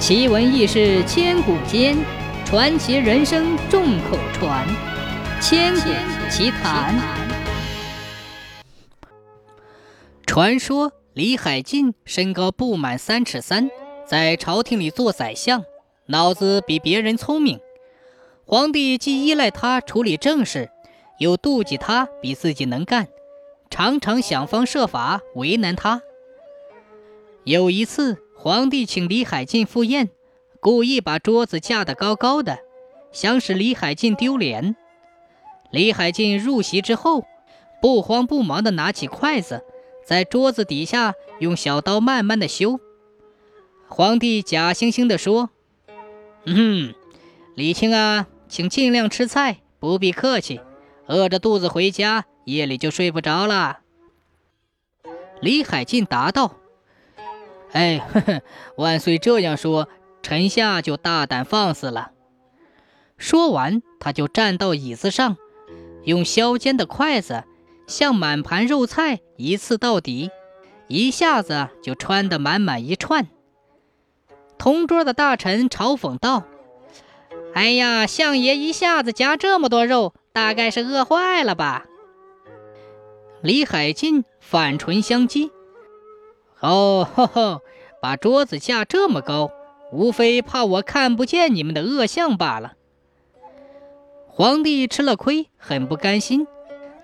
奇闻异事千古间，传奇人生众口传。千古奇谈。传说李海进身高不满三尺三，在朝廷里做宰相，脑子比别人聪明。皇帝既依赖他处理政事，又妒忌他比自己能干，常常想方设法为难他。有一次，皇帝请李海进赴宴，故意把桌子架得高高的，想使李海进丢脸。李海进入席之后，不慌不忙地拿起筷子，在桌子底下用小刀慢慢地修。皇帝假惺惺地说：“嗯，李清啊，请尽量吃菜，不必客气。饿着肚子回家，夜里就睡不着了。”李海进答道。哎，呵呵，万岁这样说，臣下就大胆放肆了。说完，他就站到椅子上，用削尖的筷子向满盘肉菜一次到底，一下子就穿得满满一串。同桌的大臣嘲讽道：“哎呀，相爷一下子夹这么多肉，大概是饿坏了吧？”李海进反唇相讥。哦，吼吼，把桌子架这么高，无非怕我看不见你们的恶相罢了。皇帝吃了亏，很不甘心。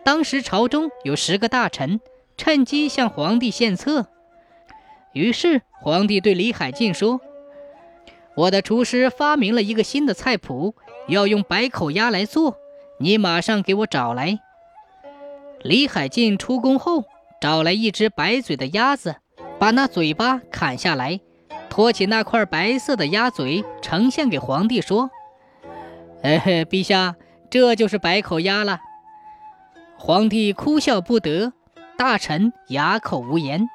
当时朝中有十个大臣，趁机向皇帝献策。于是皇帝对李海进说：“我的厨师发明了一个新的菜谱，要用百口鸭来做，你马上给我找来。”李海进出宫后，找来一只白嘴的鸭子。把那嘴巴砍下来，托起那块白色的鸭嘴，呈现给皇帝说：“哎嘿，陛下，这就是白口鸭了。”皇帝哭笑不得，大臣哑口无言。